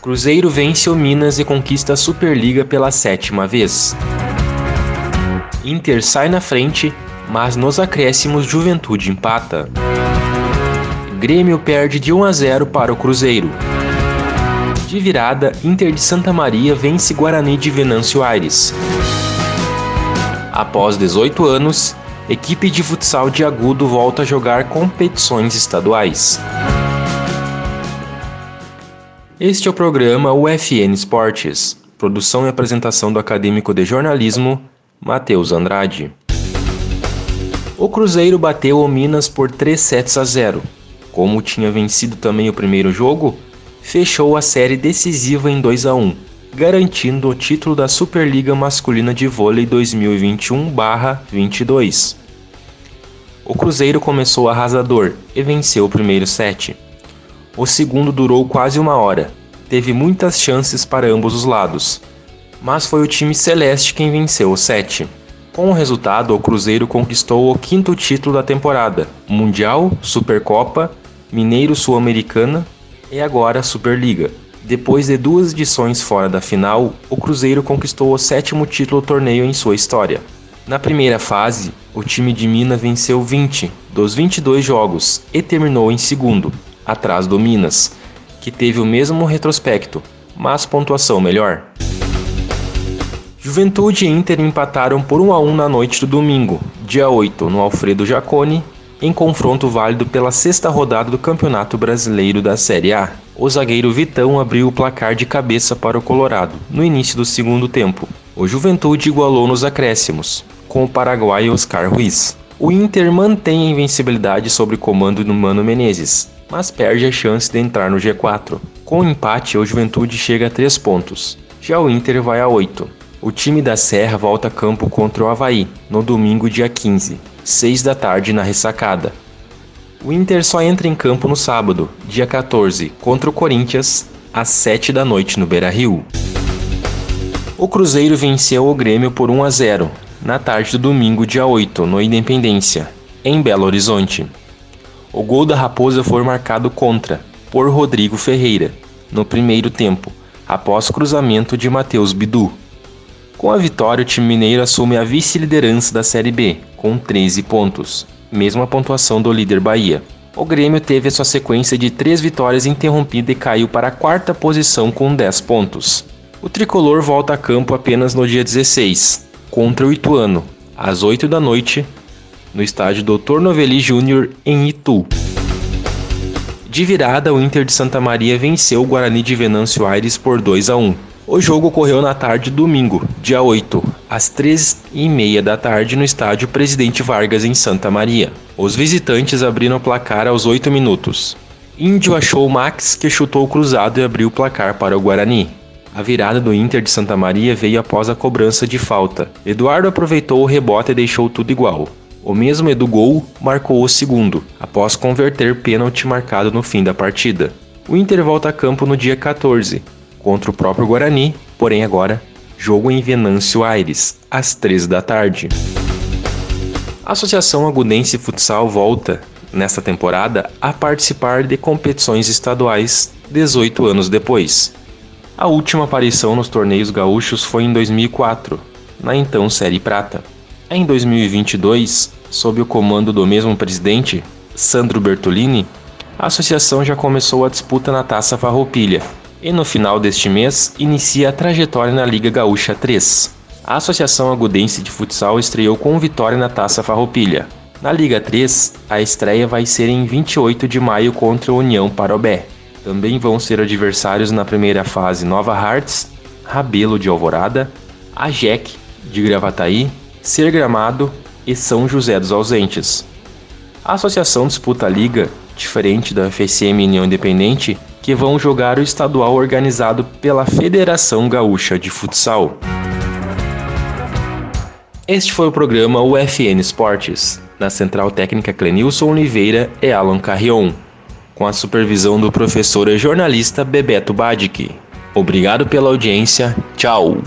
Cruzeiro vence o Minas e conquista a Superliga pela sétima vez. Inter sai na frente, mas nos acréscimos Juventude empata. Grêmio perde de 1 a 0 para o Cruzeiro. De virada, Inter de Santa Maria vence Guarani de Venâncio Aires. Após 18 anos, equipe de futsal de Agudo volta a jogar competições estaduais. Este é o programa UFN Esportes, produção e apresentação do acadêmico de jornalismo, Matheus Andrade. O Cruzeiro bateu o Minas por 3 sets a 0. Como tinha vencido também o primeiro jogo, fechou a série decisiva em 2 a 1, garantindo o título da Superliga Masculina de Vôlei 2021/22. O Cruzeiro começou arrasador e venceu o primeiro set. O segundo durou quase uma hora. Teve muitas chances para ambos os lados, mas foi o time celeste quem venceu o set. Com o resultado, o Cruzeiro conquistou o quinto título da temporada: Mundial, Supercopa, Mineiro Sul-Americana e agora Superliga. Depois de duas edições fora da final, o Cruzeiro conquistou o sétimo título do torneio em sua história. Na primeira fase, o time de Minas venceu 20 dos 22 jogos e terminou em segundo, atrás do Minas, que teve o mesmo retrospecto, mas pontuação melhor. Juventude e Inter empataram por 1 a 1 na noite do domingo, dia 8, no Alfredo Jaconi, em confronto válido pela sexta rodada do Campeonato Brasileiro da Série A. O zagueiro Vitão abriu o placar de cabeça para o Colorado no início do segundo tempo. O Juventude igualou nos acréscimos, com o paraguaio Oscar Ruiz. O Inter mantém a invencibilidade sob o comando do Mano Menezes, mas perde a chance de entrar no G4. Com o empate, o Juventude chega a 3 pontos. Já o Inter vai a 8. O time da Serra volta a campo contra o Havaí, no domingo, dia 15, 6 da tarde, na ressacada. O Inter só entra em campo no sábado, dia 14, contra o Corinthians, às 7 da noite no Beira Rio. O Cruzeiro venceu o Grêmio por 1 a 0, na tarde do domingo, dia 8, no Independência, em Belo Horizonte. O gol da Raposa foi marcado contra, por Rodrigo Ferreira, no primeiro tempo, após cruzamento de Matheus Bidu. Com a vitória, o time mineiro assume a vice-liderança da Série B, com 13 pontos, mesma pontuação do líder Bahia. O Grêmio teve a sua sequência de três vitórias interrompida e caiu para a quarta posição com 10 pontos. O tricolor volta a campo apenas no dia 16, contra o Ituano, às 8 da noite, no estádio Dr. Novelli Júnior, em Itu. De virada, o Inter de Santa Maria venceu o Guarani de Venâncio Aires por 2 a 1. O jogo ocorreu na tarde de domingo, dia 8, às 3h30 da tarde no estádio Presidente Vargas, em Santa Maria. Os visitantes abriram o placar aos 8 minutos. Índio achou Max, que chutou o cruzado e abriu o placar para o Guarani. A virada do Inter de Santa Maria veio após a cobrança de falta. Eduardo aproveitou o rebote e deixou tudo igual. O mesmo Edu Gol marcou o segundo, após converter pênalti marcado no fim da partida. O Inter volta a campo no dia 14, contra o próprio Guarani, porém agora jogo em Venâncio Aires, às 3 da tarde. A Associação Agudense Futsal volta, nesta temporada, a participar de competições estaduais 18 anos depois. A última aparição nos torneios gaúchos foi em 2004, na então Série Prata. Em 2022, sob o comando do mesmo presidente, Sandro Bertolini, a associação já começou a disputa na Taça Farroupilha, e no final deste mês inicia a trajetória na Liga Gaúcha 3. A Associação Agudense de Futsal estreou com vitória na Taça Farroupilha. Na Liga 3, a estreia vai ser em 28 de maio contra a União Parobé. Também vão ser adversários na primeira fase Nova Hearts, Rabelo de Alvorada, AJEC de Gravataí, Ser Gramado e São José dos Ausentes. A associação disputa a liga, diferente da FSM União Independente, que vão jogar o estadual organizado pela Federação Gaúcha de Futsal. Este foi o programa UFN Esportes, na Central Técnica Clenilson Oliveira e Alan Carrion, com a supervisão do professor e jornalista Bebeto Badic. Obrigado pela audiência, tchau!